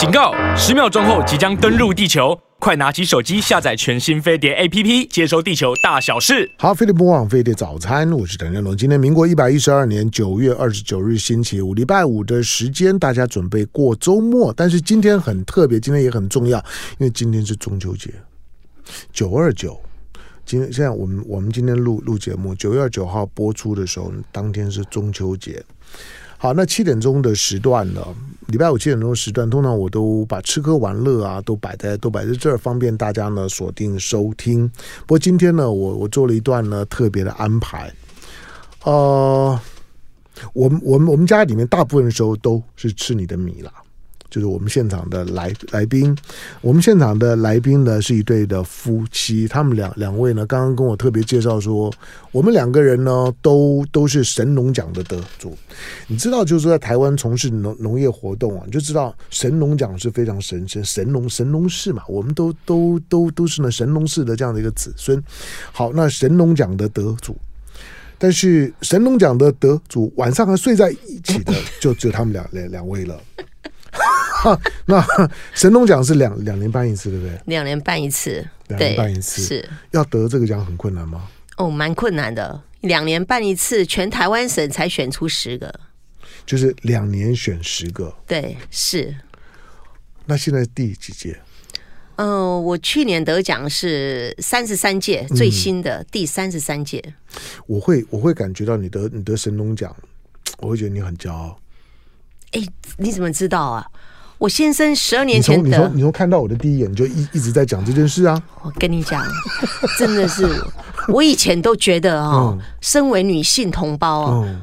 警告！十秒钟后即将登陆地球，快拿起手机下载全新飞碟 APP，接收地球大小事。好，飞碟播网飞碟早餐，我是邓仁龙。今天民国一百一十二年九月二十九日星期五，礼拜五的时间，大家准备过周末。但是今天很特别，今天也很重要，因为今天是中秋节，九二九。今天现在我们我们今天录录节目，九月二九号播出的时候，当天是中秋节。好，那七点钟的时段呢？礼拜五七点钟时段，通常我都把吃喝玩乐啊都摆在都摆在这儿，方便大家呢锁定收听。不过今天呢，我我做了一段呢特别的安排。呃，我们我们我们家里面大部分的时候都是吃你的米了。就是我们现场的来来宾，我们现场的来宾呢是一对的夫妻，他们两两位呢刚刚跟我特别介绍说，我们两个人呢都都是神农奖的得主。你知道，就是在台湾从事农农业活动啊，你就知道神农奖是非常神圣，神农神农氏嘛，我们都都都都是呢神农氏的这样的一个子孙。好，那神农奖的得主，但是神农奖的得主晚上还睡在一起的，就只有他们两两两位了。哈，那神农奖是两两年办一次，对不对？两年办一次，两年办一次是要得这个奖很困难吗？哦，蛮困难的。两年办一次，全台湾省才选出十个，就是两年选十个。对，是。那现在第几届？嗯、呃，我去年得奖是三十三届，最新的第三十三届。我会我会感觉到你得你得神农奖，我会觉得你很骄傲。哎，你怎么知道啊？我先生十二年前的，你从你从看到我的第一眼你就一一直在讲这件事啊！我跟你讲，真的是，我以前都觉得哦，嗯、身为女性同胞哦，嗯、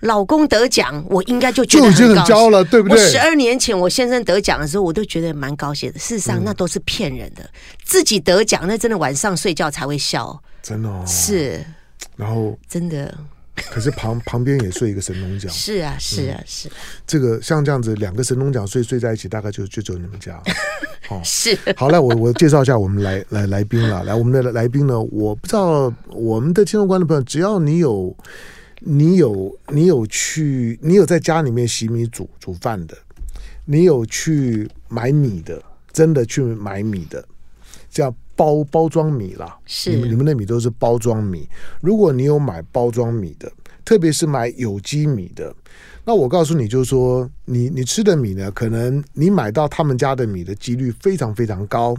老公得奖，我应该就觉得很高兴，就已经很骄傲了，对不对？我十二年前我先生得奖的时候，我都觉得蛮高兴的。事实上，那都是骗人的，嗯、自己得奖那真的晚上睡觉才会笑，真的、哦、是。然后真的。可是旁旁边也睡一个神农奖，是啊是啊是。这个像这样子两个神农奖睡睡在一起，大概就就只有你们家。哦是好，来我我介绍一下我们来来来宾了。来我们的来宾呢，我不知道我们的听众观众朋友，只要你有你有你有去你有在家里面洗米煮煮饭的，你有去买米的，真的去买米的，叫。包包装米啦，是你们你们的米都是包装米。如果你有买包装米的，特别是买有机米的，那我告诉你，就是说，你你吃的米呢，可能你买到他们家的米的几率非常非常高。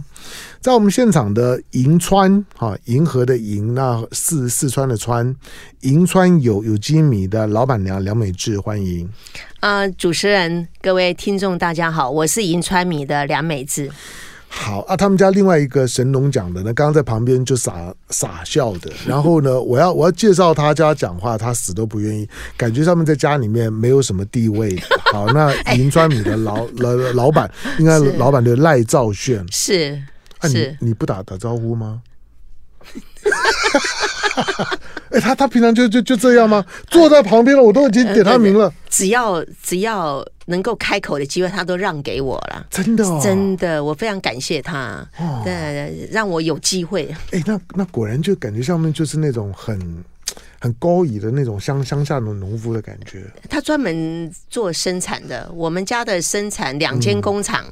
在我们现场的银川哈，银河的银，那四四川的川，银川有有机米的老板娘梁美智，欢迎。啊、呃，主持人，各位听众，大家好，我是银川米的梁美智。好啊，他们家另外一个神农讲的呢，刚刚在旁边就傻傻笑的。然后呢，我要我要介绍他家讲话，他死都不愿意，感觉他们在家里面没有什么地位。好，那银川米的老老老板，应该老板的赖兆炫 是啊，你你不打打招呼吗？哎，他他平常就就就这样吗？坐在旁边了，我都已经点他名了。只要只要能够开口的机会，他都让给我了。真的，真的，我非常感谢他，对，让我有机会。哎，那那果然就感觉上面就是那种很很高雅的那种乡乡下的农夫的感觉。他专门做生产的，我们家的生产两间工厂，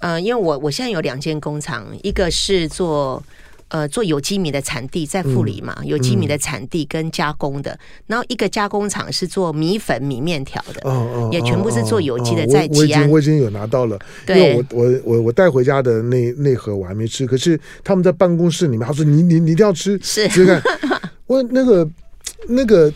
嗯，因为我我现在有两间工厂，一个是做。呃，做有机米的产地在富里嘛，嗯、有机米的产地跟加工的，嗯、然后一个加工厂是做米粉、米面条的，哦哦，也全部是做有机的，在吉安。我我已经有拿到了，对因为我我我我带回家的那那盒我还没吃，可是他们在办公室里面，他说你你你一定要吃，是，看 我那个那个。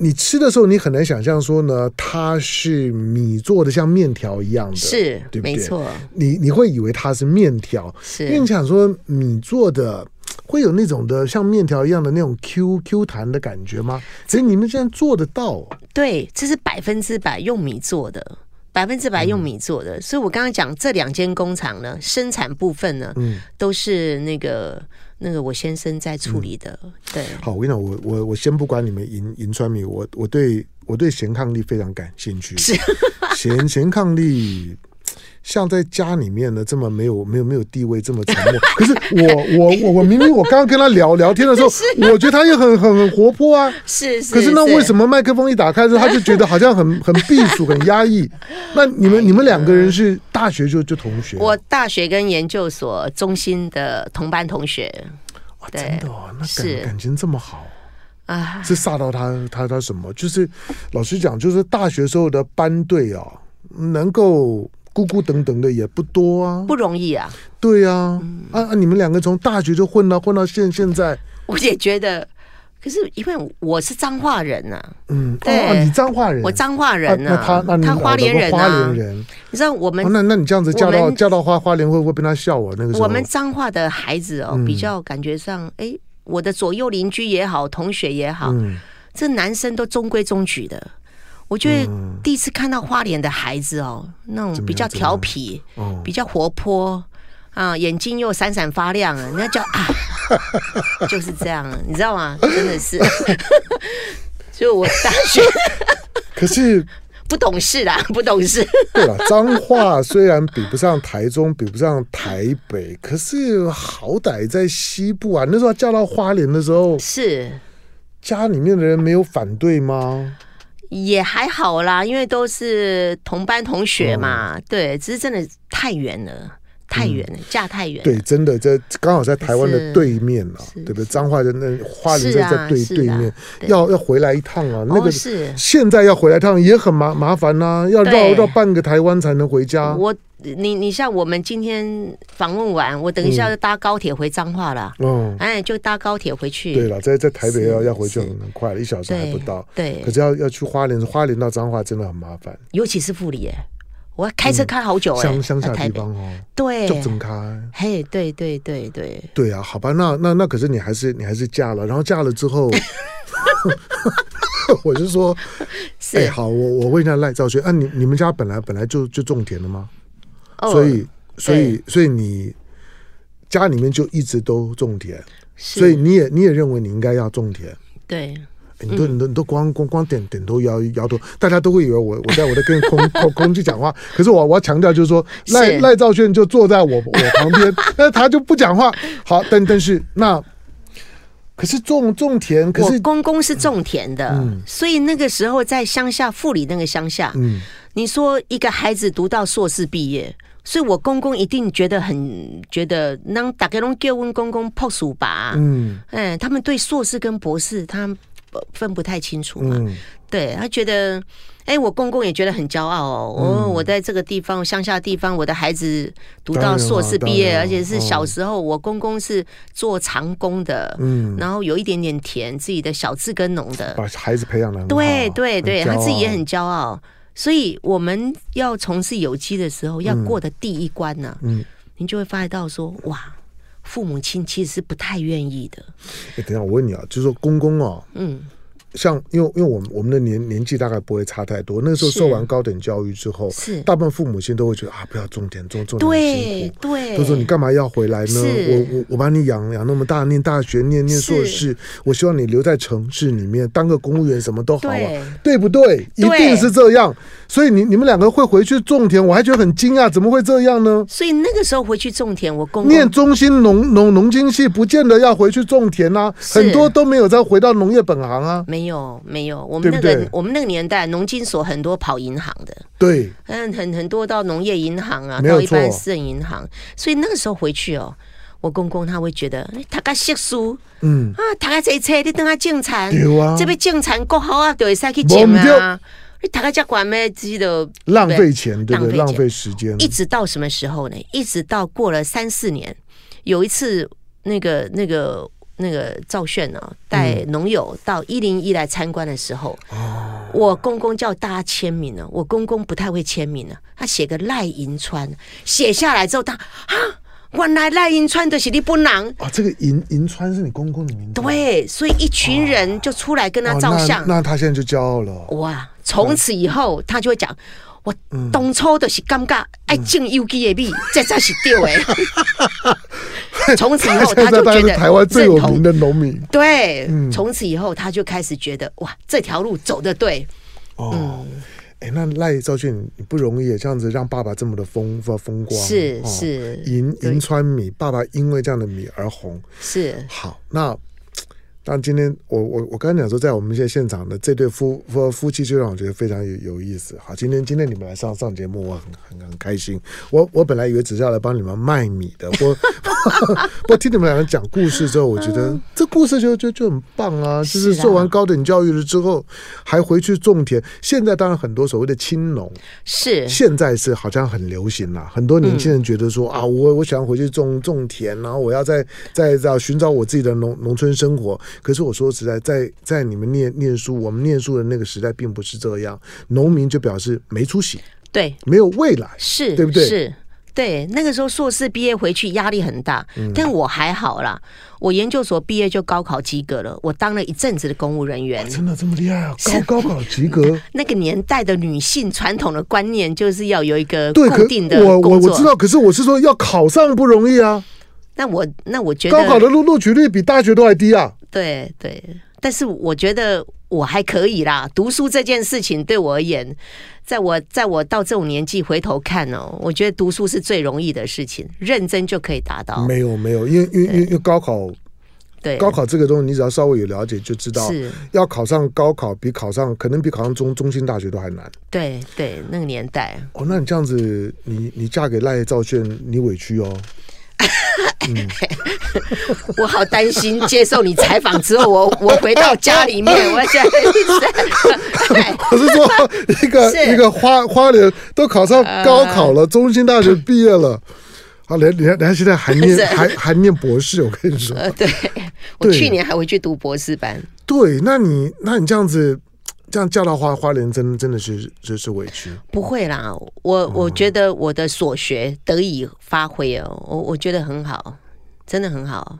你吃的时候，你很难想象说呢，它是米做的，像面条一样的，是，对不对？没错。你你会以为它是面条，是，因为你想说米做的会有那种的像面条一样的那种 Q Q 弹的感觉吗？所以你们现在做得到？对，这是百分之百用米做的，百分之百用米做的。嗯、所以我刚刚讲这两间工厂呢，生产部分呢，嗯，都是那个。那个我先生在处理的，嗯、对。好，我跟你讲，我我我先不管你们银银川米，我我对我对咸抗力非常感兴趣。是，贤贤伉俪，像在家里面呢，这么没有没有没有地位，这么沉默。可是我我我我明明我刚刚跟他聊聊天的时候，我觉得他也很很很活泼啊。是是。可是那为什么麦克风一打开之后，他就觉得好像很很避暑、很压抑？那你们你们两个人是大学就就同学？我大学跟研究所中心的同班同学。哇，真的哦，那感感情这么好啊？是吓到他他他什么？就是老实讲，就是大学时候的班队啊，能够。孤孤等等的也不多啊，不容易啊。对啊，嗯、啊啊！你们两个从大学就混到混到现现在，我也觉得。可是因为我是彰化人呐、啊，嗯，对，哦、你彰化人，我彰化人啊。那他那他花莲人啊，花莲人。你知道我们？哦、那那你这样子嫁到嫁到花花莲，会不会被他笑我那个时候？我们彰化的孩子哦，比较感觉上，哎、嗯，我的左右邻居也好，同学也好，嗯、这男生都中规中矩的。我觉得第一次看到花莲的孩子哦，那种比较调皮，比较活泼啊，眼睛又闪闪发亮啊，人家叫啊，就是这样，你知道吗？真的是，就我大学，可是 不懂事啦，不懂事。对了，彰化虽然比不上台中，比不上台北，可是好歹在西部啊。那时候嫁到花莲的时候，是家里面的人没有反对吗？也还好啦，因为都是同班同学嘛，嗯、对，只是真的太远了，太远了，嫁、嗯、太远。对，真的在刚好在台湾的对面啊，对不对？彰化人那花莲在在对对面，要要回来一趟啊，那个是现在要回来一趟也很麻麻烦呐、啊，要绕绕半个台湾才能回家。我。你你像我们今天访问完，我等一下就搭高铁回彰化了。嗯，哎，就搭高铁回去。对了，在在台北要要回去很快了，一小时还不到。对，可是要要去花莲，花莲到彰化真的很麻烦。尤其是富里，哎，我要开车开好久哎。乡乡下地方哦，对，就整开。嘿，对对对对。对啊，好吧，那那那可是你还是你还是嫁了，然后嫁了之后 我就说，哎，好，我我问一下赖兆轩，啊，你你们家本来本来就就种田的吗？所以，所以，所以你家里面就一直都种田，所以你也你也认为你应该要种田，对，你都你都你都光光光点点头摇摇头，大家都会以为我 我在我在跟空空空气讲话，可是我我要强调就是说赖赖兆轩就坐在我我旁边，那他就不讲话。好，但但是那可是种种田，可是我公公是种田的，所以那个时候在乡下富里那个乡下，嗯，你说一个孩子读到硕士毕业。所以，我公公一定觉得很觉得，让大家拢叫问公公朴素吧。嗯，哎，他们对硕士跟博士，他分不太清楚嘛。嗯、对他觉得，哎，我公公也觉得很骄傲哦。我、嗯、我在这个地方乡下地方，我的孩子读到硕士毕业，而且是小时候，我公公是做长工的。嗯，然后有一点点田，自己的小自耕农的，把孩子培养的对对对，他自己也很骄傲。所以我们要从事有机的时候，要过的第一关呢、啊，嗯，您就会发现到说，哇，父母亲其实是不太愿意的。哎，等一下，我问你啊，就是说公公啊，嗯。像，因为因为我们我们的年年纪大概不会差太多。那个时候受完高等教育之后，是大部分父母亲都会觉得啊，不要种田，种种田辛苦，对，都说你干嘛要回来呢？我我我把你养养那么大，念大学，念念硕士，我希望你留在城市里面当个公务员，什么都好啊，对不对？一定是这样。所以你你们两个会回去种田，我还觉得很惊讶，怎么会这样呢？所以那个时候回去种田，我公公念中心农农农经系，不见得要回去种田啊，很多都没有再回到农业本行啊。没有，没有，我们那个我们那个年代，农金所很多跑银行的，对，嗯，很很多到农业银行啊，到一般私人银行，所以那个时候回去哦，我公公他会觉得，他个识书，嗯。啊，他个这车你等下种田，对啊，这边种田国好啊，就会使去种啊，你大概家管咩，记得浪费钱，对不对？浪费时间，一直到什么时候呢？一直到过了三四年，有一次那个那个。那个赵炫呢，带农友到一零一来参观的时候，嗯、我公公叫大家签名呢。我公公不太会签名呢，他写个赖银川，写下来之后他，啊，原来赖银川的是你本人啊，这个银银川是你公公的名字。对，所以一群人就出来跟他照相。哦哦、那，那他现在就骄傲了。哇，从此以后他就会讲。我当初就是感觉爱种有机的米，这才是对的。从此以后，他就觉得台湾最有名的农民。对，从此以后他就开始觉得哇，这条路走的对。哦，哎，那赖兆俊你不容易，这样子让爸爸这么的风风光，是是。银银川米，爸爸因为这样的米而红，是。好那。但今天我我我刚才讲说，在我们现在现场的这对夫夫夫妻，就让我觉得非常有有意思。好，今天今天你们来上上节目，我很很很开心。我我本来以为只是要来帮你们卖米的，我 我听你们两个讲故事之后，我觉得这故事就就就很棒啊！就是做完高等教育了之后，还回去种田。现在当然很多所谓的青农是现在是好像很流行了，很多年轻人觉得说啊，我我想回去种种田，然后我要再再找寻找我自己的农农村生活。可是我说实在，在在你们念念书，我们念书的那个时代，并不是这样。农民就表示没出息，对，没有未来，是对不对？是，对。那个时候硕士毕业回去压力很大，嗯、但我还好啦。我研究所毕业就高考及格了，我当了一阵子的公务人员。真的这么厉害啊？高高考及格？那个年代的女性传统的观念就是要有一个固定的我我我知道，可是我是说要考上不容易啊。那我那我觉得高考的录录取率比大学都还低啊。对对，但是我觉得我还可以啦。读书这件事情对我而言，在我在我到这种年纪回头看哦，我觉得读书是最容易的事情，认真就可以达到。没有没有，因为因为因为高考，对高考这个东西，你只要稍微有了解就知道，是要考上高考比考上可能比考上中中心大学都还难。对对，那个年代哦，那你这样子，你你嫁给赖兆炫，你委屈哦。嗯、我好担心接受你采访之后，我我回到家里面，我现在我是说一个一个花花莲都考上高考了，呃、中心大学毕业了，啊，连连连现在还念 还还念博士，我跟你说，呃，对，我去年还回去读博士班，对，那你那你这样子。这样叫到花花莲，真真的是就是委屈。不会啦，我我觉得我的所学得以发挥哦，我我觉得很好，真的很好。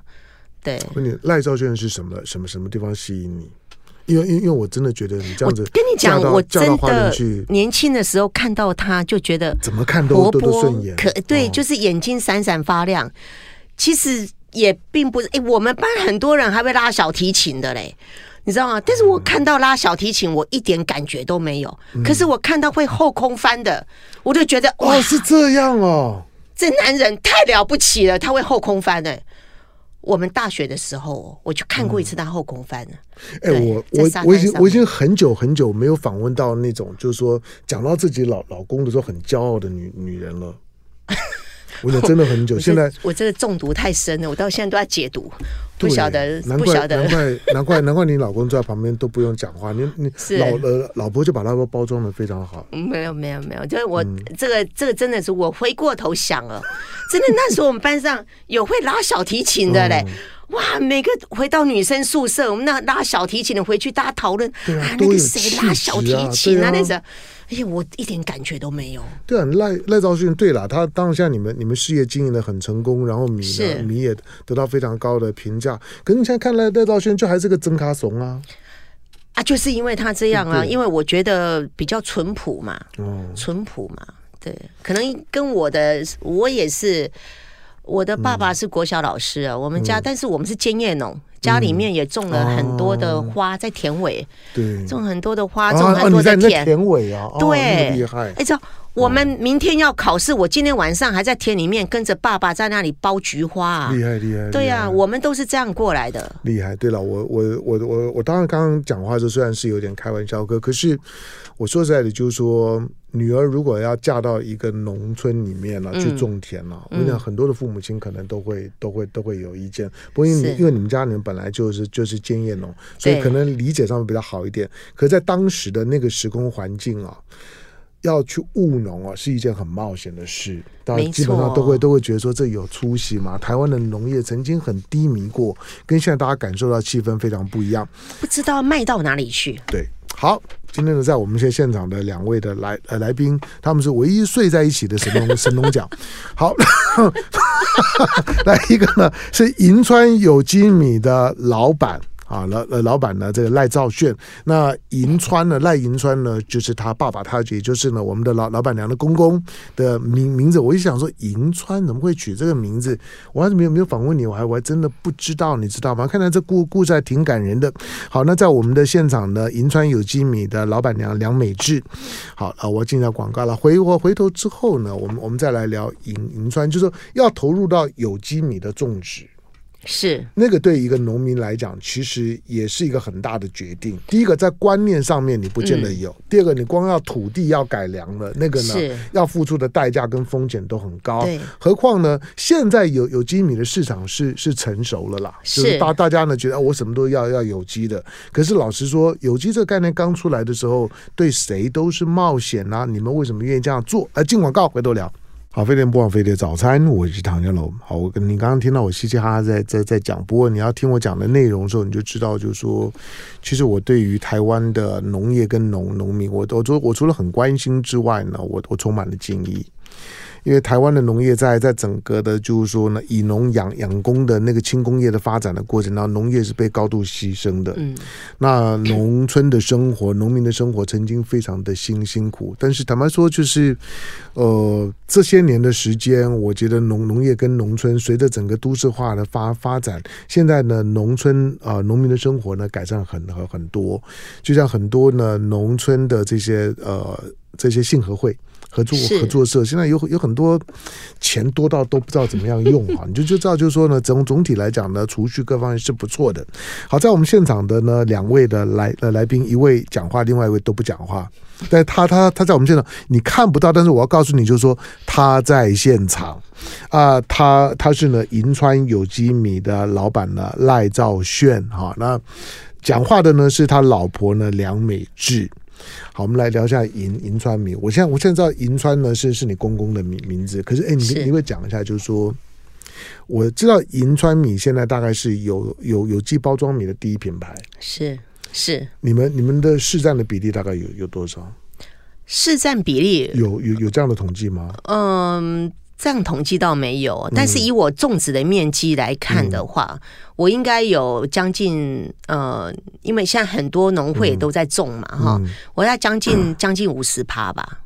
对，问你赖兆炫是什么什么什么地方吸引你？因为因为因为我真的觉得你这样子，跟你讲，我真的年轻的时候看到他就觉得怎么看都都顺眼，可对，就是眼睛闪闪发亮。其实也并不是，哎，我们班很多人还会拉小提琴的嘞。你知道吗？但是我看到拉小提琴，我一点感觉都没有。嗯、可是我看到会后空翻的，我就觉得哇，哦，是这样哦，这男人太了不起了，他会后空翻的。我们大学的时候，我就看过一次他后空翻呢。哎、嗯，我我我已经我已经很久很久没有访问到那种，就是说讲到自己老老公的时候很骄傲的女女人了。我真的很久，现在我这个中毒太深了，我到现在都在解毒，不晓得，不晓得，难怪难怪 难怪你老公在旁边都不用讲话，你你老呃老婆就把他们包装的非常好。没有没有没有，就是我这个这个真的是我回过头想了，真的那时候我们班上有会拉小提琴的嘞，哇，每个回到女生宿舍，我们那拉小提琴的回去大家讨论啊，那个谁拉小提琴啊那时候。哎呀，我一点感觉都没有。对啊，赖赖兆勋，对了，他当下你们你们事业经营的很成功，然后米呢米也得到非常高的评价。可是你现在看赖赖兆勋，就还是个真咖怂啊！啊，就是因为他这样啊，因为我觉得比较淳朴嘛，哦，淳朴嘛，对，可能跟我的我也是，我的爸爸是国小老师啊，我们家，但是我们是兼业农。家里面也种了很多的花，在田尾，对，种很多的花，种很多的田。田尾啊，对，厉害。哎，这我们明天要考试，我今天晚上还在田里面跟着爸爸在那里包菊花，厉害厉害。对呀，我们都是这样过来的。厉害。对了，我我我我我当然刚刚讲话的时候虽然是有点开玩笑，可可是我说实在的，就是说。女儿如果要嫁到一个农村里面了，去种田了，我跟你讲，很多的父母亲可能都会都会都会有意见。不过因为因为你们家里面本来就是就是兼业农，所以可能理解上面比较好一点。可是在当时的那个时空环境啊，要去务农啊，是一件很冒险的事。大家基本上都会都会觉得说，这有出息嘛。台湾的农业曾经很低迷过，跟现在大家感受到气氛非常不一样。不知道卖到哪里去？对。好，今天呢，在我们现现场的两位的来呃来宾，他们是唯一睡在一起的神农神农奖。好，来一个呢是银川有机米的老板，啊，老呃老板呢，这个赖兆炫。那银川呢，赖银川呢，就是他爸爸，他也就是呢，我们的老老板娘的公公的名名字。我就想说，银川怎么会取这个名字？我还是没有没有访问你，我还我还真的不知道，你知道吗？看来这故故事还挺感人的。好，那在我们的现场呢，银川有机米的老板娘梁美智。好啊，我进到广告了。回我回头之后呢，我们我们再来聊银银川，就是说要投入到有机米的种植。是那个对一个农民来讲，其实也是一个很大的决定。第一个在观念上面你不见得有，嗯、第二个你光要土地要改良了，那个呢要付出的代价跟风险都很高。何况呢，现在有有机米的市场是是成熟了啦，是就是大大家呢觉得我什么都要要有机的。可是老实说，有机这个概念刚出来的时候，对谁都是冒险啊！你们为什么愿意这样做？呃，进广告回头聊。好，飞碟播放飞碟早餐，我是唐家龙。好，我跟你刚刚听到我嘻嘻哈哈在在在讲，不过你要听我讲的内容的时候，你就知道，就是说，其实我对于台湾的农业跟农农民，我我除我除了很关心之外呢，我我充满了敬意。因为台湾的农业在在整个的，就是说呢，以农养养工的那个轻工业的发展的过程当中，农业是被高度牺牲的。嗯，那农村的生活，农民的生活曾经非常的辛辛苦，但是坦白说，就是呃这些年的时间，我觉得农农业跟农村随着整个都市化的发发展，现在呢，农村啊、呃、农民的生活呢改善很很很多，就像很多呢农村的这些呃这些信合会。合作合作社现在有有很多钱多到都不知道怎么样用啊，你就就知道就是说呢，总总体来讲呢，储蓄各方面是不错的。好，在我们现场的呢两位的来呃来宾，一位讲话，另外一位都不讲话。但他他他在我们现场你看不到，但是我要告诉你，就是说他在现场啊、呃，他他是呢银川有机米的老板呢赖兆炫哈，那讲话的呢是他老婆呢梁美智。好，我们来聊一下银银川米。我现在我现在知道银川呢是是你公公的名名字，可是哎，你你会讲一下，就是说，我知道银川米现在大概是有有有机包装米的第一品牌，是是。你们你们的市占的比例大概有有多少？市占比例有有有这样的统计吗？嗯。这样统计倒没有，但是以我种植的面积来看的话，嗯、我应该有将近呃，因为现在很多农会都在种嘛，哈、嗯，我要将近 将近五十趴吧，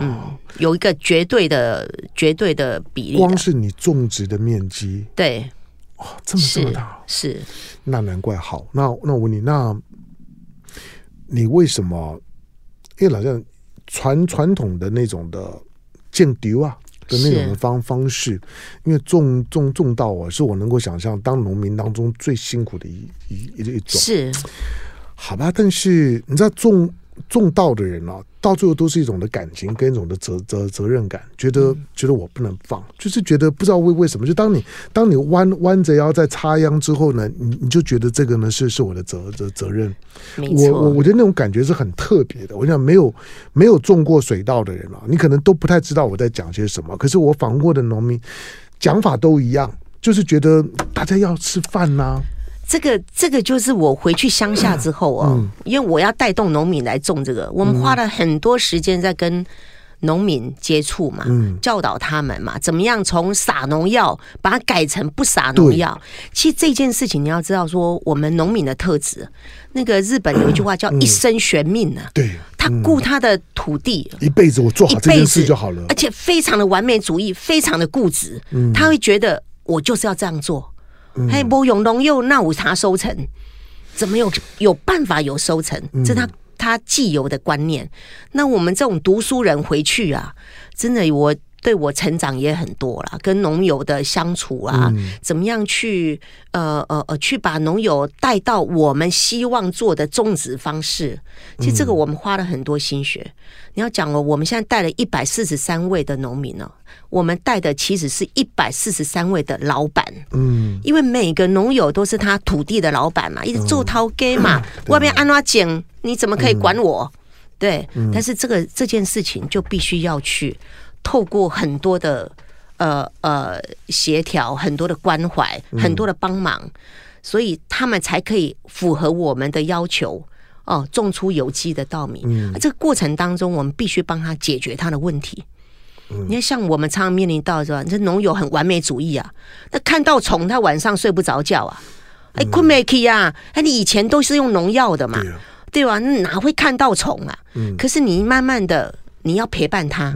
嗯，哦、有一个绝对的绝对的比例。光是你种植的面积，对，哇、哦，这么这么大，是，是那难怪好。那那我问你，那你为什么？因为好像传传统的那种的建丢啊。的那种的方方式，因为种种种稻啊，是我能够想象当农民当中最辛苦的一一一一种。是，好吧，但是你知道种。种稻的人啊，到最后都是一种的感情跟一种的责责责任感，觉得觉得我不能放，就是觉得不知道为为什么，就当你当你弯弯着腰在插秧之后呢，你你就觉得这个呢是是我的责责责任。我我我觉得那种感觉是很特别的。我想没有没有种过水稻的人啊，你可能都不太知道我在讲些什么。可是我访问过的农民讲法都一样，就是觉得大家要吃饭呐、啊。这个这个就是我回去乡下之后哦，嗯、因为我要带动农民来种这个，我们花了很多时间在跟农民接触嘛，嗯、教导他们嘛，怎么样从撒农药把它改成不撒农药。其实这件事情你要知道，说我们农民的特质，那个日本有一句话叫“一生悬命”呢、啊，对、嗯，他顾他的土地，一辈子我做好这件事就好了，而且非常的完美主义，非常的固执，嗯、他会觉得我就是要这样做。还不用农药，那无啥收成？怎么有有办法有收成？这他他既有的观念。那我们这种读书人回去啊，真的我。对我成长也很多啦，跟农友的相处啊，嗯、怎么样去呃呃呃去把农友带到我们希望做的种植方式？其实这个我们花了很多心血。嗯、你要讲哦，我们现在带了一百四十三位的农民呢，我们带的其实是一百四十三位的老板。嗯，因为每个农友都是他土地的老板嘛，一直做掏给嘛，外面安拉井，你怎么可以管我？嗯、对，嗯、但是这个这件事情就必须要去。透过很多的呃呃协调，很多的关怀，很多的帮忙，嗯、所以他们才可以符合我们的要求哦，种出有机的稻米。嗯，这个过程当中，我们必须帮他解决他的问题。嗯、你看，像我们常常面临到是吧？这农友很完美主义啊，那看到虫，他晚上睡不着觉啊。哎，困没起呀？哎，你以前都是用农药的嘛，对吧？那哪会看到虫啊？可是你慢慢的，你要陪伴他，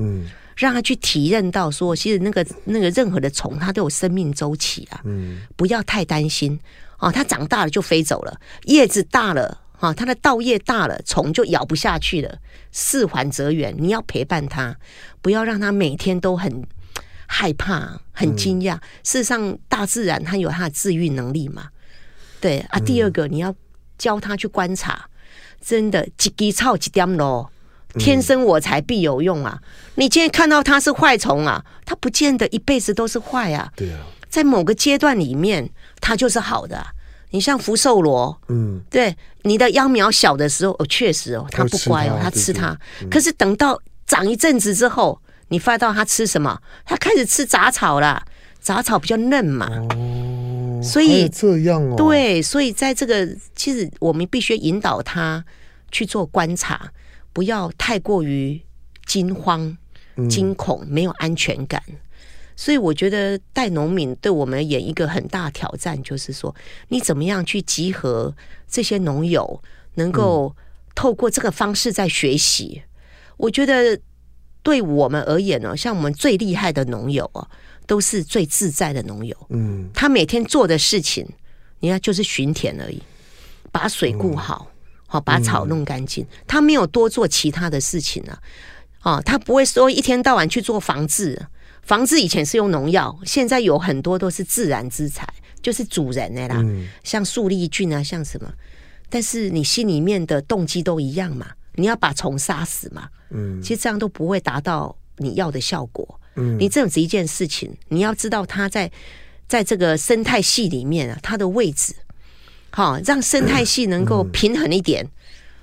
让他去体认到说，其实那个那个任何的虫，它都有生命周期啊。不要太担心啊，它长大了就飞走了，叶子大了。啊，它的稻叶大了，虫就咬不下去了。事缓则圆，你要陪伴它，不要让它每天都很害怕、很惊讶。嗯、事实上，大自然它有它的治愈能力嘛。对啊，第二个你要教他去观察，真的几滴草几点咯，天生我材必有用啊！你今天看到它是坏虫啊，它不见得一辈子都是坏啊。对啊，在某个阶段里面，它就是好的。你像福寿螺，嗯，对，你的秧苗小的时候，哦，确实哦，它不乖哦，它吃它。可是等到长一阵子之后，你发到它吃什么？它开始吃杂草了，杂草比较嫩嘛。哦，所以这样哦，对，所以在这个其实我们必须引导它去做观察，不要太过于惊慌、惊恐，没有安全感。所以我觉得带农民对我们而言一个很大挑战，就是说你怎么样去集合这些农友，能够透过这个方式在学习。嗯、我觉得对我们而言呢，像我们最厉害的农友啊，都是最自在的农友。嗯，他每天做的事情，你看就是巡田而已，把水顾好，好、嗯、把草弄干净，他没有多做其他的事情啊。哦，他不会说一天到晚去做防治。防治以前是用农药，现在有很多都是自然之材，就是主人的啦，嗯、像树立菌啊，像什么。但是你心里面的动机都一样嘛，你要把虫杀死嘛。嗯，其实这样都不会达到你要的效果。嗯，你这样子一件事情，你要知道它在在这个生态系里面啊，它的位置，好，让生态系能够平衡一点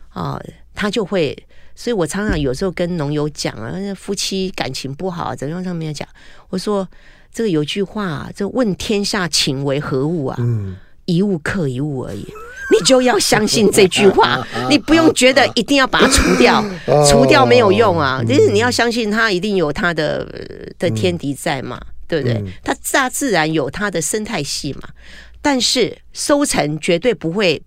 啊，它就会。所以我常常有时候跟农友讲啊，夫妻感情不好，怎样上面讲，我说这个有句话，这问天下情为何物啊？嗯，一物克一物而已。你就要相信这句话，你不用觉得一定要把它除掉，除掉没有用啊。就是你要相信它一定有它的的天敌在嘛，对不对？它大自然有它的生态系嘛，但是收成绝对不会。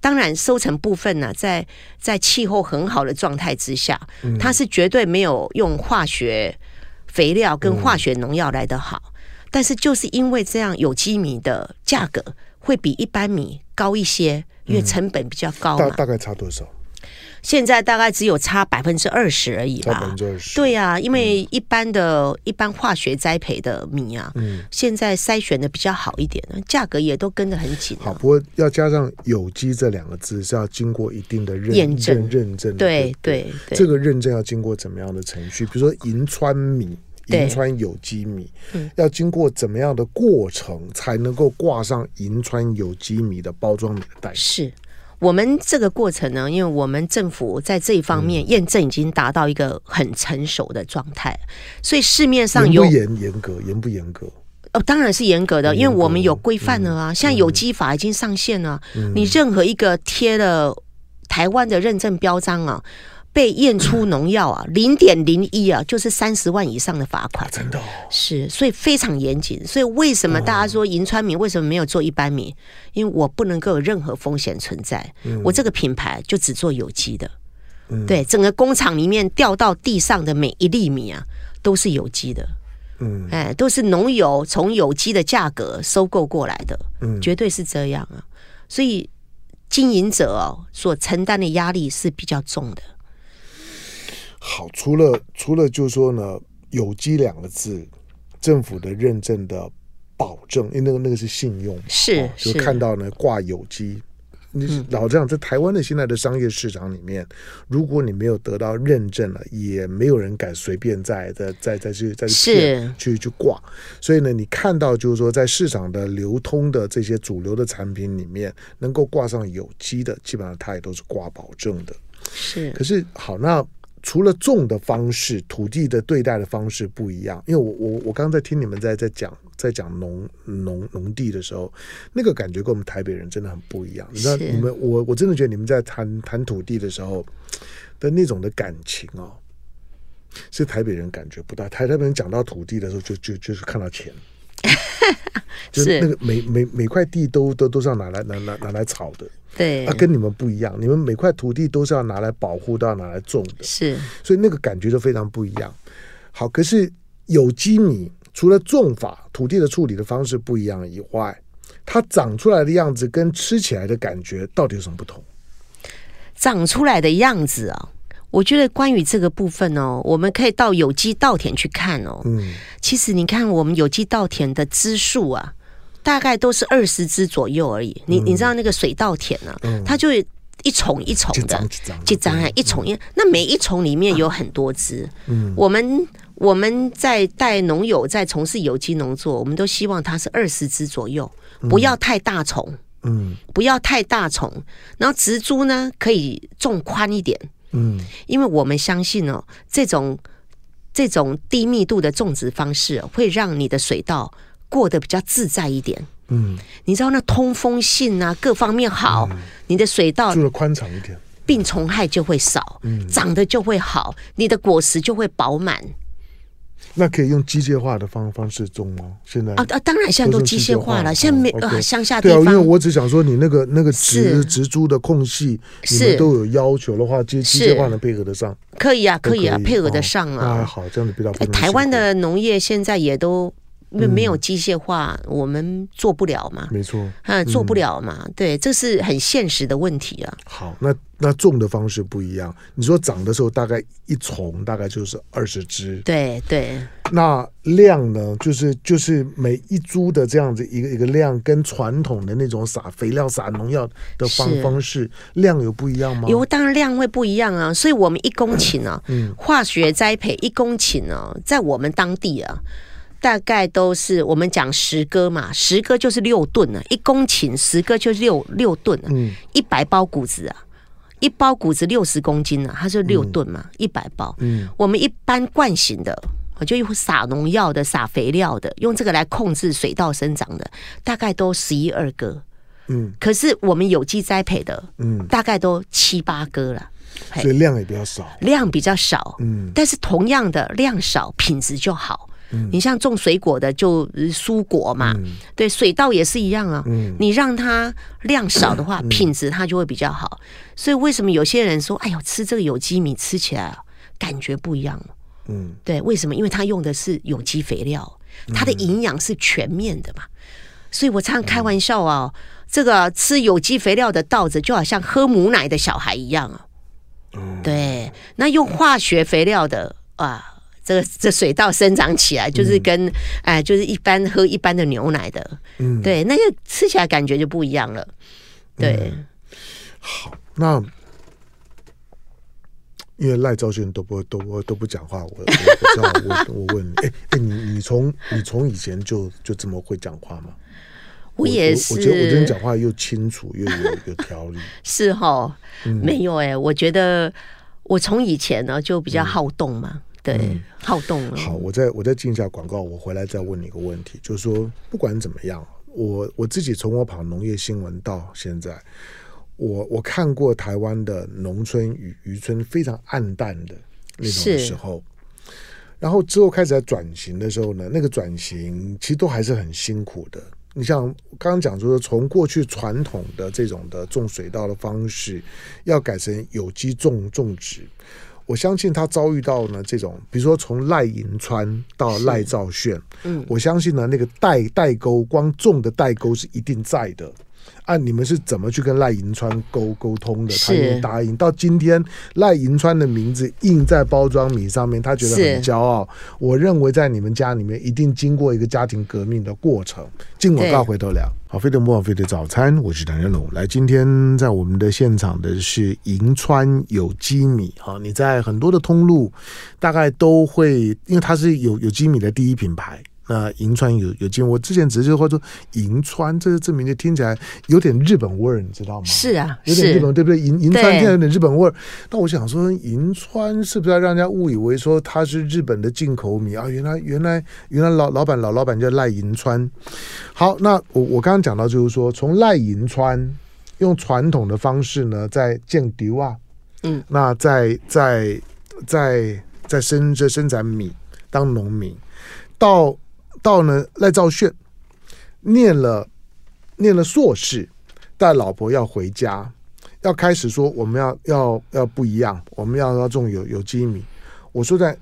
当然，收成部分呢，在在气候很好的状态之下，它是绝对没有用化学肥料跟化学农药来的好。但是就是因为这样，有机米的价格会比一般米高一些，因为成本比较高嘛。大大概差多少？现在大概只有差百分之二十而已吧。百分之二十。对呀，因为一般的、嗯、一般化学栽培的米啊，嗯，现在筛选的比较好一点，价格也都跟得很紧。好，不过要加上有机这两个字是要经过一定的认验证认证的。对对对，这个认证要经过怎么样的程序？比如说银川米、银川有机米，嗯，要经过怎么样的过程才能够挂上银川有机米的包装米的袋？是。我们这个过程呢，因为我们政府在这一方面验证已经达到一个很成熟的状态，所以市面上有严严格严不严格？哦，当然是严格的，因为我们有规范了啊。现在有机法已经上线了，你任何一个贴了台湾的认证标章啊。被验出农药啊，零点零一啊，就是三十万以上的罚款。真的哦？是，所以非常严谨。所以为什么大家说银川米为什么没有做一般米？因为我不能够有任何风险存在。我这个品牌就只做有机的。对，整个工厂里面掉到地上的每一粒米啊，都是有机的。嗯，哎，都是农友从有机的价格收购过来的。嗯，绝对是这样啊。所以经营者哦，所承担的压力是比较重的。好，除了除了就是说呢，有机两个字，政府的认证的保证，因为那个那个是信用，是，就看到呢挂有机，你老这样在台湾的现在的商业市场里面，如果你没有得到认证了，也没有人敢随便再再再再去再去去去挂，所以呢，你看到就是说在市场的流通的这些主流的产品里面，能够挂上有机的，基本上它也都是挂保证的，是。可是好那。除了种的方式，土地的对待的方式不一样。因为我我我刚刚在听你们在在讲在讲农农农地的时候，那个感觉跟我们台北人真的很不一样。你知道，你们我我真的觉得你们在谈谈土地的时候的那种的感情哦，是台北人感觉不到。台台北人讲到土地的时候就，就就就是看到钱。就是那个每每每块地都都都是要拿来拿拿拿来炒的。对，啊，跟你们不一样，你们每块土地都是要拿来保护，都要拿来种的，是，所以那个感觉就非常不一样。好，可是有机米除了种法、土地的处理的方式不一样以外，它长出来的样子跟吃起来的感觉到底有什么不同？长出来的样子啊，我觉得关于这个部分哦，我们可以到有机稻田去看哦。嗯，其实你看我们有机稻田的枝数啊。大概都是二十支左右而已。你你知道那个水稻田呢、啊嗯？它就一丛一丛的，几张啊，一丛一。那每一丛里面有很多支。嗯，我们我们在带农友在从事有机农作，我们都希望它是二十支左右，不要太大丛。嗯，不要太大丛。然后植株呢，可以种宽一点。嗯，因为我们相信哦，这种这种低密度的种植方式会让你的水稻。过得比较自在一点，嗯，你知道那通风性啊，各方面好，嗯、你的水稻住的宽敞一点，病虫害就会少，嗯，长得就会好，你的果实就会饱满。那可以用机械化的方方式种吗？现在啊啊，当然现在都机械化了，现在没啊乡下地方。对啊，因为我只想说，你那个那个植植株的空隙，你们都有要求的话，机机械化能配合得上？可以啊，可以啊，配合得上啊。那还好，这样子比较。台湾的农业现在也都。因为没有机械化，嗯，我们做不了嘛。没错，啊，做不了嘛。对，这是很现实的问题啊。好，那那种的方式不一样。你说长的时候大概一丛大概就是二十只。对对。那量呢？就是就是每一株的这样子一个一个量，跟传统的那种撒肥料、撒农药的方方式量有不一样吗？有，当然量会不一样啊。所以我们一公顷啊，嗯，化学栽培一公顷呢，在我们当地啊。大概都是我们讲十个嘛，十个就是六吨了，一公顷十个就六六吨了，嗯，一百包谷子啊，一包谷子六十公斤啊，它是六吨嘛，一百包，嗯，我们一般惯行的，我就用撒农药的、撒肥料的，用这个来控制水稻生长的，大概都十一二个，嗯，可是我们有机栽培的，嗯，大概都七八个了，所以量也比较少，量比较少，嗯，但是同样的量少，品质就好。你像种水果的，就蔬果嘛，嗯、对，水稻也是一样啊。嗯、你让它量少的话，嗯、品质它就会比较好。所以为什么有些人说，哎呦，吃这个有机米吃起来感觉不一样？嗯，对，为什么？因为它用的是有机肥料，它的营养是全面的嘛。所以我常常开玩笑啊，嗯、这个吃有机肥料的稻子就好像喝母奶的小孩一样啊。嗯、对，那用化学肥料的啊。这个这水稻生长起来就是跟哎、嗯呃，就是一般喝一般的牛奶的，嗯，对，那个吃起来感觉就不一样了。对，嗯、好，那因为赖兆炫都不都不都不讲话，我我知道 我我问你，哎哎，你你从你从以前就就这么会讲话吗？我也是，我，我觉得我觉得你讲话又清楚又有有条理，是哈、没有哎，我觉得我从以前呢就比较好动嘛。嗯对、嗯，好动了。好，我再我再进一下广告，我回来再问你一个问题，就是说，不管怎么样，我我自己从我跑农业新闻到现在，我我看过台湾的农村与渔村非常暗淡的那种时候，然后之后开始在转型的时候呢，那个转型其实都还是很辛苦的。你像刚刚讲说，从过去传统的这种的种水稻的方式，要改成有机种种植。我相信他遭遇到呢这种，比如说从赖银川到赖兆炫，嗯，我相信呢那个代代沟，光重的代沟是一定在的。啊，你们是怎么去跟赖银川沟沟通的？他也答应。到今天，赖银川的名字印在包装米上面，他觉得很骄傲。我认为在你们家里面一定经过一个家庭革命的过程。进广告回头聊。好，飞碟莫网飞碟早餐，我是谭仁龙。来，今天在我们的现场的是银川有机米。好，你在很多的通路大概都会，因为它是有有机米的第一品牌。那银川有有进，我之前只是话说银川，这个字名就听起来有点日本味儿，你知道吗？是啊，有点日本，对不对？银银川听起来有点日本味儿。那我想说，银川是不是要让人家误以为说它是日本的进口米啊？原来原来原来老老板老老板叫赖银川。好，那我我刚刚讲到就是说，从赖银川用传统的方式呢，在建丢啊，嗯，那在在在在生这生产米当农民到。到呢赖兆炫，念了念了硕士，带老婆要回家，要开始说我们要要要不一样，我们要要种有有机米。我说在，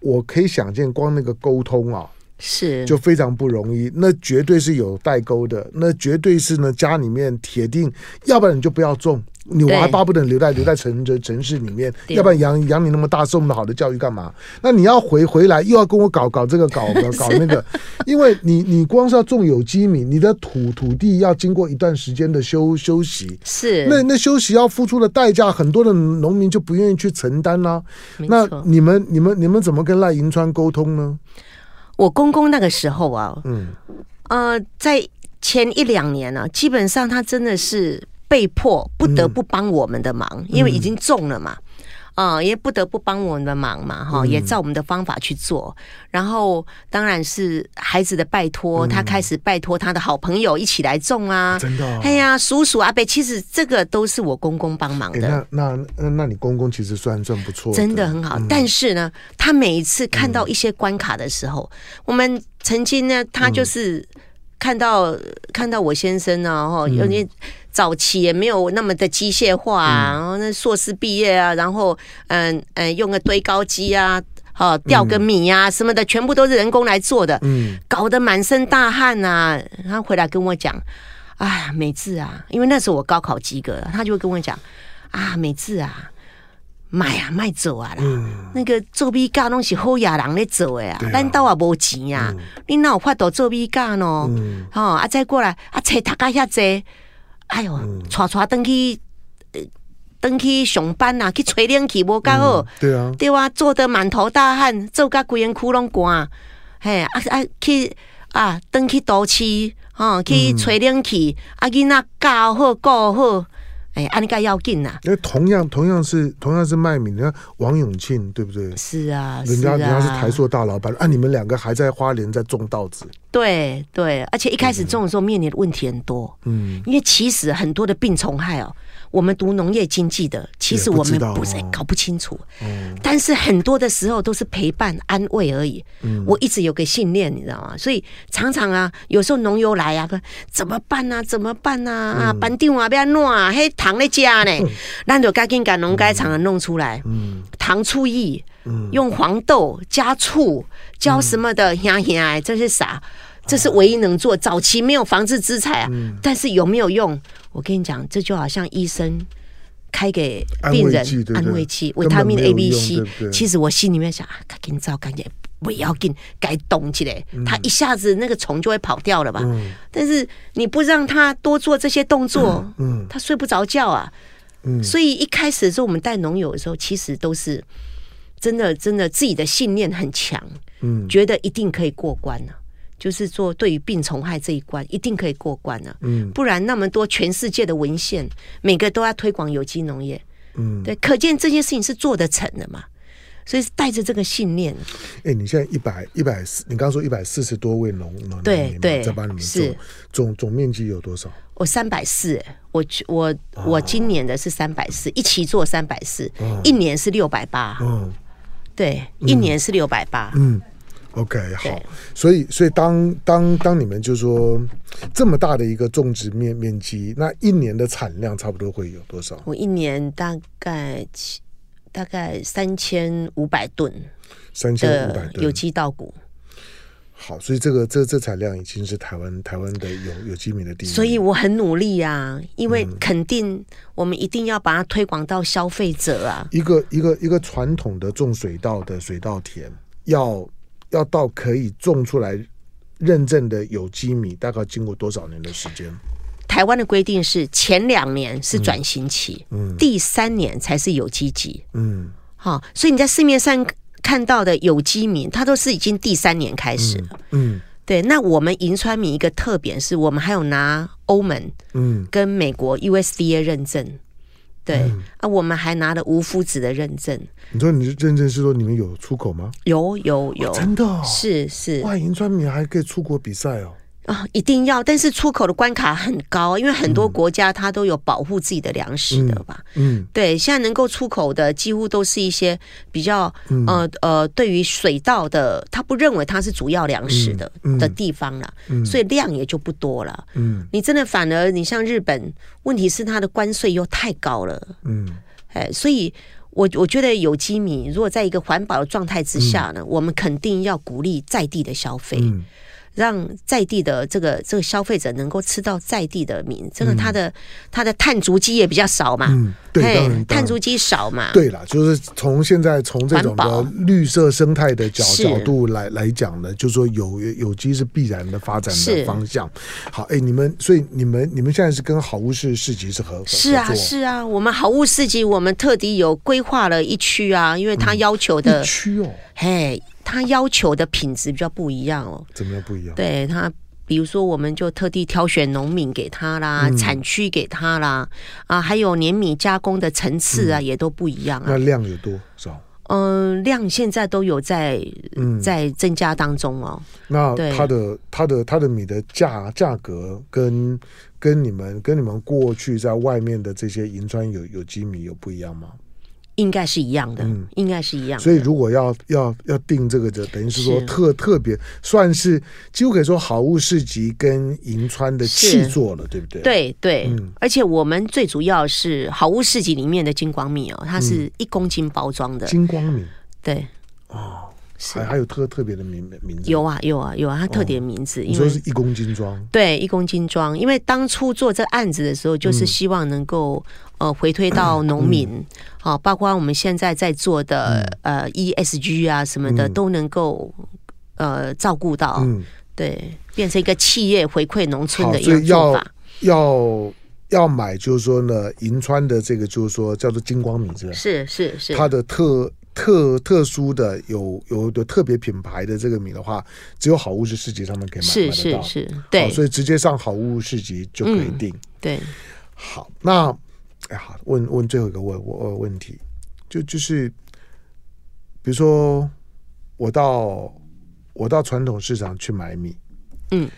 我可以想见，光那个沟通啊。是，就非常不容易，那绝对是有代沟的，那绝对是呢，家里面铁定，要不然你就不要种，你我还巴不得留在留在城城城市里面，要不然养养你那么大，受那么好的教育干嘛？那你要回回来又要跟我搞搞这个搞搞搞那个，因为你你光是要种有机米，你的土土地要经过一段时间的休休息，是，那那休息要付出的代价，很多的农民就不愿意去承担啦、啊。那你们你们你们怎么跟赖银川沟通呢？我公公那个时候啊，嗯，呃，在前一两年呢、啊，基本上他真的是被迫不得不帮我们的忙，嗯、因为已经中了嘛。啊、嗯，也不得不帮我们的忙嘛，哈，也照我们的方法去做。嗯、然后，当然是孩子的拜托，嗯、他开始拜托他的好朋友一起来种啊。真的、哦？哎呀，叔叔阿伯，其实这个都是我公公帮忙的。那那那，那你公公其实算算不错，真的很好。嗯、但是呢，他每一次看到一些关卡的时候，嗯、我们曾经呢，他就是看到、嗯、看到我先生呢，哈，有点。早期也没有那么的机械化，啊，然后那硕士毕业啊，然后嗯嗯用个堆高机啊，好吊个米啊什么的，全部都是人工来做的，嗯，搞得满身大汗啊。他回来跟我讲，哎，美智啊，因为那时候我高考及格了，他就会跟我讲啊，美智啊，买啊卖做啊啦，嗯、那个做美甲拢是好野人咧做的啊，咱兜也无钱呀，嗯、你哪有法度做米干哦？嗯、哦啊再过来啊，册读个遐济。哎呦，带带登去，登去上班啊，去吹冷气无较好，对啊，对啊，做得满头大汗，做甲规身躯拢干，嘿啊啊去啊，登去都市，吼去吹冷气，啊囡仔教好顾好。哎，安尼该要紧呐！因为同样同样是同样是卖米，你看王永庆对不对？是啊，人家人家是台塑大老板，啊，你们两个还在花莲在种稻子。对对，而且一开始种的时候面临的问题很多，嗯，因为其实很多的病虫害哦。我们读农业经济的，其实我们不是搞不清楚，但是很多的时候都是陪伴安慰而已。我一直有个信念，你知道吗？所以常常啊，有时候农友来啊，怎么办呢？怎么办呢？啊，班长啊，不要弄啊，嘿，糖在家呢，那就赶紧赶农改场弄出来。糖醋意，用黄豆加醋，浇什么的，香香，这是啥？这是唯一能做，早期没有防治资材啊，嗯、但是有没有用？我跟你讲，这就好像医生开给病人安慰剂、维他命 A、B、C。其实我心里面想啊，赶紧照，赶紧不要紧，该动起来，嗯、他一下子那个虫就会跑掉了吧？嗯、但是你不让他多做这些动作，嗯嗯、他睡不着觉啊。嗯、所以一开始的时候，我们带农友的时候，其实都是真的，真的自己的信念很强，嗯，觉得一定可以过关了、啊。就是做对于病虫害这一关，一定可以过关了。嗯，不然那么多全世界的文献，每个都要推广有机农业。嗯，对，可见这件事情是做得成的嘛。所以是带着这个信念。哎、欸，你现在一百一百四，你刚刚说一百四十多位农农对对在帮你们种，是总总面积有多少？我三百四，我我我今年的是三百四，一起做三百四，一年是六百八。嗯，对，一年是六百八。嗯。OK，好，所以所以当当当你们就说这么大的一个种植面面积，那一年的产量差不多会有多少？我一年大概七大概三千五百吨，三千五百吨有机稻谷。好，所以这个这这产量已经是台湾台湾的有有机米的第一。所以我很努力啊，因为肯定我们一定要把它推广到消费者啊。一个一个一个传统的种水稻的水稻田要。要到可以种出来认证的有机米，大概经过多少年的时间？台湾的规定是前两年是转型期，嗯，第三年才是有机级，嗯，好，所以你在市面上看到的有机米，它都是已经第三年开始了，嗯，对。那我们银川米一个特点是我们还有拿欧盟，嗯，跟美国 USDA 认证。对、嗯、啊，我们还拿了无麸质的认证。你说你的认证是说你们有出口吗？有有有，哦、真的、哦、是是。哇，银川米还可以出国比赛哦。啊、哦，一定要，但是出口的关卡很高，因为很多国家它都有保护自己的粮食的吧？嗯，嗯。对，现在能够出口的几乎都是一些比较、嗯、呃呃，对于水稻的，他不认为它是主要粮食的、的地方了，嗯、所以量也就不多了。嗯，你真的反而你像日本，问题是它的关税又太高了。嗯，哎，所以我我觉得有机米如果在一个环保的状态之下呢，嗯、我们肯定要鼓励在地的消费。嗯让在地的这个这个消费者能够吃到在地的米，这个它的它的碳足迹也比较少嘛。嗯，对，碳足迹少嘛。对了，就是从现在从这种的绿色生态的角角度来来讲呢，就是说有有机是必然的发展的方向。好，哎，你们所以你们你们现在是跟好物市市集是合合作？是啊，是啊，我们好物市集我们特地有规划了一区啊，因为他要求的一区哦，嘿。他要求的品质比较不一样哦，怎么样不一样？对他，比如说，我们就特地挑选农民给他啦，嗯、产区给他啦，啊，还有碾米加工的层次啊，嗯、也都不一样啊。那量有多少？嗯、呃，量现在都有在在增加当中哦。那它的它的它的米的价价格跟跟你们跟你们过去在外面的这些银川有有机米有不一样吗？应该是一样的，嗯，应该是一样的。所以如果要要要定这个，就等于是说特是特别算是几乎可以说好物市集跟银川的气作了，是对不对？对对，嗯、而且我们最主要是好物市集里面的金光米哦，它是一公斤包装的、嗯、金光米，对，哦。还还有特特别的名名字？有啊有啊有啊，它特别的名字。你说是一公斤装？对，一公斤装。因为当初做这案子的时候，就是希望能够呃回推到农民，好，包括我们现在在做的呃 ESG 啊什么的，都能够呃照顾到。对，变成一个企业回馈农村的一个做法。要要买，就是说呢，银川的这个就是说叫做金光米，是是是是，它的特。特特殊的有有的特别品牌的这个米的话，只有好物市市集上面可以买是是是，对，所以直接上好物市集就可以订。嗯、对，好，那哎好，问问最后一个问问问题，就就是，比如说我到我到传统市场去买米，嗯。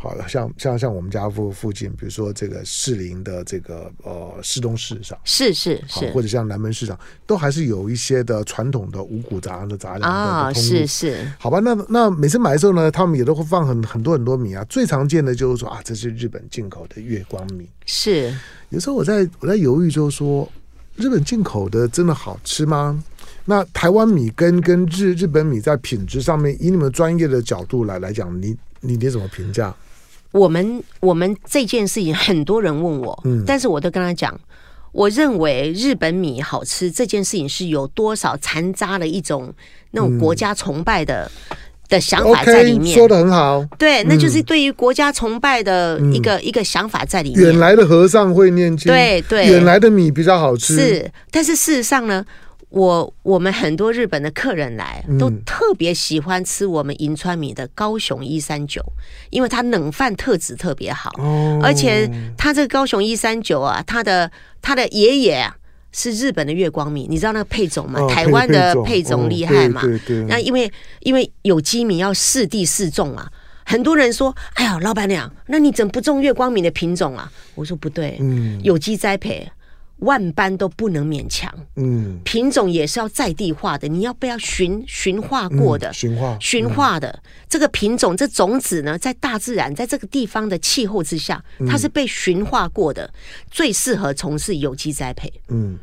好像像像我们家附附近，比如说这个士林的这个呃市东市场，是是是，或者像南门市场，都还是有一些的传统的五谷杂粮的杂粮啊，是是，好吧，那那每次买的时候呢，他们也都会放很很多很多米啊，最常见的就是说啊，这是日本进口的月光米，是，有时候我在我在犹豫，就是说日本进口的真的好吃吗？那台湾米跟跟日日本米在品质上面，以你们专业的角度来来讲，你你你怎么评价？我们我们这件事情很多人问我，嗯，但是我都跟他讲，我认为日本米好吃这件事情是有多少残渣的一种那种国家崇拜的、嗯、的想法在里面，说的很好，对，那就是对于国家崇拜的一个、嗯、一个想法在里面。远来的和尚会念经，对对，远来的米比较好吃，是，但是事实上呢？我我们很多日本的客人来，都特别喜欢吃我们银川米的高雄一三九，因为它冷饭特质特别好，哦、而且它这个高雄一三九啊，它的它的爷爷啊是日本的月光米，你知道那个配种吗？哦、台湾的配种厉害嘛？那因为因为有机米要适地适种啊，很多人说，哎呀，老板娘，那你怎么不种月光米的品种啊？我说不对，嗯，有机栽培。万般都不能勉强，嗯，品种也是要在地化的，你要不要驯驯化过的？驯化，驯化的。这个品种，这种子呢，在大自然，在这个地方的气候之下，它是被驯化过的，最适合从事有机栽培，嗯。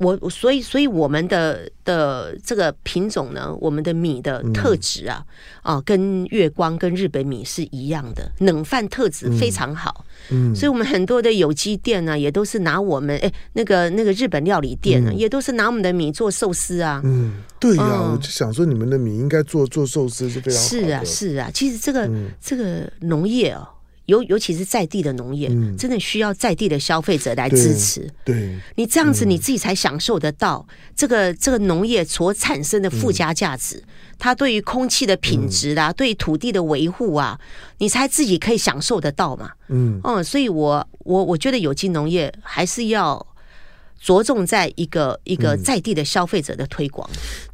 我所以所以我们的的这个品种呢，我们的米的特质啊，嗯、啊，跟月光跟日本米是一样的，冷饭特质非常好。嗯，所以我们很多的有机店呢，也都是拿我们哎那个那个日本料理店呢，嗯、也都是拿我们的米做寿司啊。嗯，对呀、啊，嗯、我就想说，你们的米应该做做寿司是非常好的。是啊，是啊，其实这个、嗯、这个农业哦。尤尤其是在地的农业，嗯、真的需要在地的消费者来支持。对，对你这样子你自己才享受得到这个、嗯、这个农业所产生的附加价值。嗯、它对于空气的品质啦，嗯、对于土地的维护啊，你才自己可以享受得到嘛。嗯，嗯，所以我我我觉得有机农业还是要着重在一个一个在地的消费者的推广。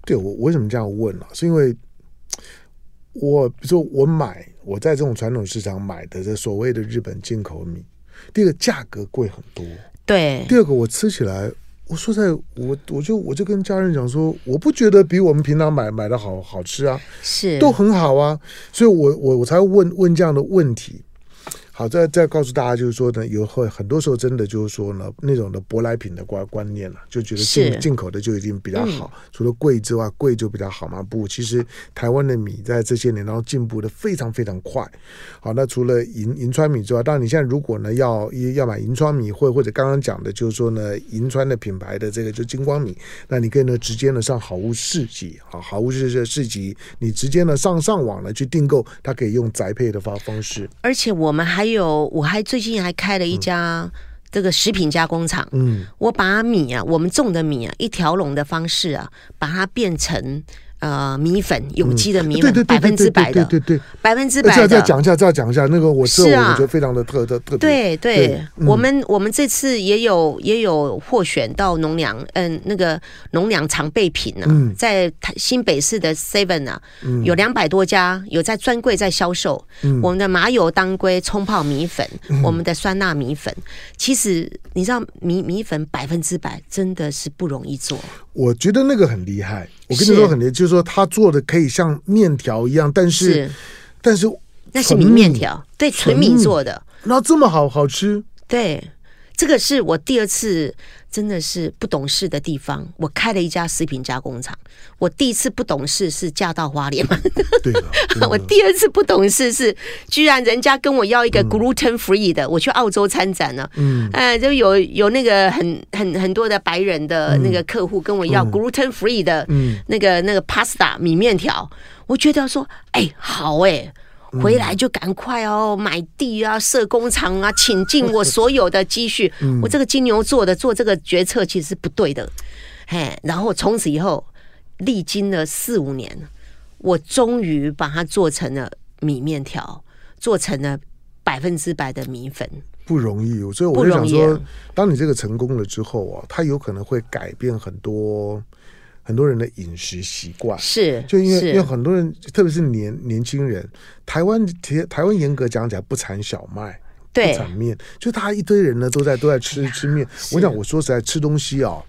对，我为什么这样问呢、啊？是因为。我比如说我买我在这种传统市场买的这所谓的日本进口米，第一个价格贵很多，对。第二个我吃起来，我说在我我就我就跟家人讲说，我不觉得比我们平常买买的好好吃啊，是都很好啊，所以我我我才问问这样的问题。好，再再告诉大家，就是说呢，有会很多时候真的就是说呢，那种的舶来品的观观念了，就觉得进进口的就一定比较好，嗯、除了贵之外，贵就比较好嘛？不，其实台湾的米在这些年当中进步的非常非常快。好，那除了银银川米之外，当然你现在如果呢要要买银川米，或或者刚刚讲的，就是说呢银川的品牌的这个就金光米，那你可以呢直接呢上好物市集，好好物市市集，你直接呢上上网呢去订购，它可以用宅配的方方式，而且我们还。还有，我还最近还开了一家这个食品加工厂。嗯，我把米啊，我们种的米啊，一条龙的方式啊，把它变成。呃，米粉有机的米粉，百分之百的，对对对，百分之百的。再讲一下，再讲一下那个，我是啊，我觉得非常的特特特别。对对，我们我们这次也有也有获选到农粮，嗯，那个农粮常备品呢，在新北市的 Seven 啊，有两百多家有在专柜在销售。我们的麻油当归冲泡米粉，我们的酸辣米粉，其实你知道米米粉百分之百真的是不容易做。我觉得那个很厉害，我跟你说很厉害，就是说他做的可以像面条一样，但是，是。但是那是米面条，对，纯米做的，那这么好好吃，对。这个是我第二次真的是不懂事的地方。我开了一家食品加工厂。我第一次不懂事是嫁到花莲嘛？对 了，我第二次不懂事是，居然人家跟我要一个 gluten free 的。我去澳洲参展了，嗯，哎，就有有那个很很很多的白人的那个客户跟我要 gluten free 的，嗯，那个那个 pasta 米面条。我觉得说，哎，好哎。回来就赶快哦，买地啊，设工厂啊，倾尽我所有的积蓄。嗯、我这个金牛座的做这个决策其实是不对的，嘿。然后从此以后，历经了四五年，我终于把它做成了米面条，做成了百分之百的米粉。不容易，所以我就想说，当你这个成功了之后啊，它有可能会改变很多。很多人的饮食习惯是，就因为因为很多人，特别是年年轻人，台湾台台湾严格讲起来不产小麦，对，不产面，就他一堆人呢都在都在吃吃面。我想我说实在，吃东西啊，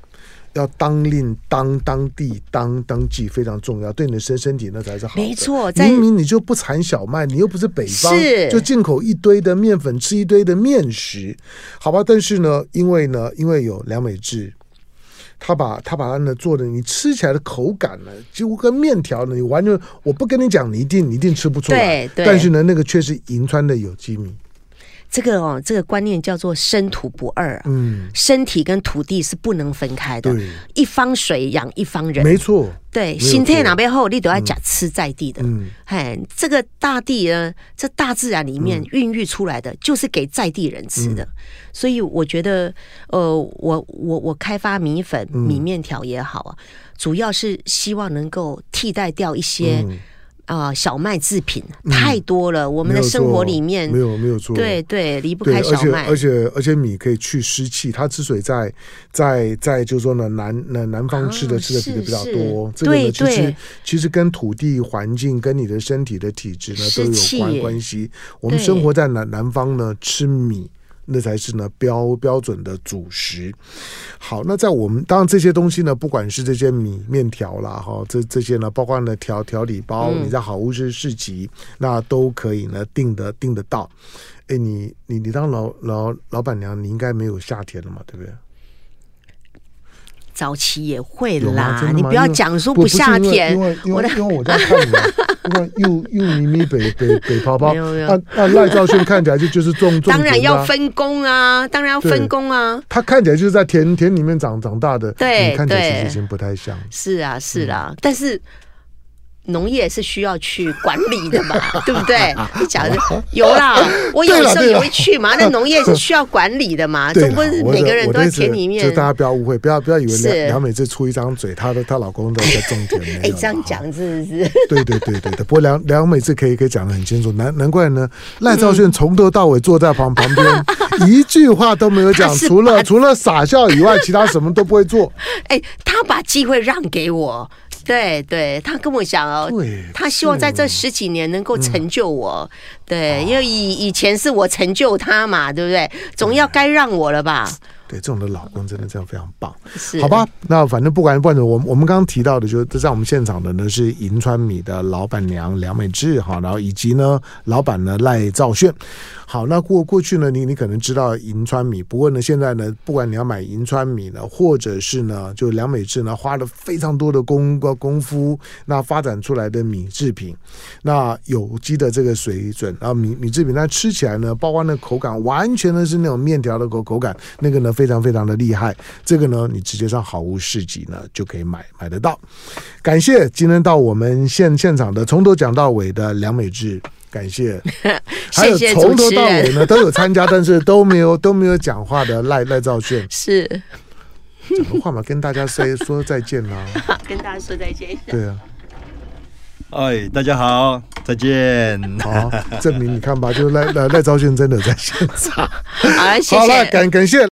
要当令当当地当当季非常重要，对你的身身体那才是好的。没错，明明你就不产小麦，你又不是北方，就进口一堆的面粉，吃一堆的面食，好吧？但是呢，因为呢，因为有梁美智。他把他把它呢做的，你吃起来的口感呢，几乎跟面条呢，你完全我不跟你讲，你一定你一定吃不出来。对，但是呢，那个却是银川的有机米。这个哦，这个观念叫做生土不二。嗯，身体跟土地是不能分开的。对，一方水养一方人。没错。对，心态哪边后，你都要讲吃在地的。嗯，嘿，这个大地呢，这大自然里面孕育出来的，就是给在地人吃的。所以我觉得，呃，我我我开发米粉、米面条也好啊，主要是希望能够替代掉一些。啊，小麦制品太多了，我们的生活里面没有没有错，对对，离不开小麦，而且而且米可以去湿气，它之所以在在在就是说呢，南南南方吃的吃的比的比较多，这个呢其实其实跟土地环境跟你的身体的体质呢都有关关系。我们生活在南南方呢，吃米。那才是呢标标准的主食。好，那在我们当然这些东西呢，不管是这些米面条啦，哈，这这些呢，包括呢调调理包，嗯、你在好物市市集，那都可以呢订的订得到。哎，你你你当老老老板娘，你应该没有夏天了嘛，对不对？早期也会啦，你不要讲说不夏天，因为因为因为我在看你，因为又又咪咪北北北泡泡，那那赖兆炫看起来就就是种种，当然要分工啊，当然要分工啊。他看起来就是在田田里面长长大的，对，看起来其实已经不太像。是啊，是啊，但是。农业是需要去管理的嘛，对不对？你讲的有啦，我有时候也会去嘛。那农业是需要管理的嘛，总不是每个人都在田里面。就大家不要误会，不要不要以为梁梁美智出一张嘴，她的她老公都在种田。哎，这样讲是不是？对对对对的。不过梁梁美智可以可以讲的很清楚，难难怪呢。赖兆炫从头到尾坐在旁旁边，一句话都没有讲，除了除了傻笑以外，其他什么都不会做。哎，他把机会让给我。对对，他跟我讲哦，对，他希望在这十几年能够成就我。嗯、对，因为以以前是我成就他嘛，对不对？总要该让我了吧。对，这种的老公真的这样非常棒，是好吧？那反正不管不管，我我们刚刚提到的，就是在我们现场的呢是银川米的老板娘梁美智哈，然后以及呢老板呢赖兆炫。好，那过过去呢，你你可能知道银川米，不过呢，现在呢，不管你要买银川米呢，或者是呢，就梁美智呢，花了非常多的功功夫，那发展出来的米制品，那有机的这个水准，然后米米制品，那吃起来呢，包括那口感，完全的是那种面条的口口感，那个呢，非常非常的厉害。这个呢，你直接上好物市集呢就可以买买得到。感谢今天到我们现现场的从头讲到尾的梁美智。感谢，还有从头到尾呢都有参加，但是都没有都没有讲话的赖赖兆炫 是讲个话嘛，跟大家 say 说再见啦，跟大家说再见。对啊，哎，大家好，再见。好，证明你看吧，就赖赖赖兆炫真的在现场。好，谢谢。好了，感感谢。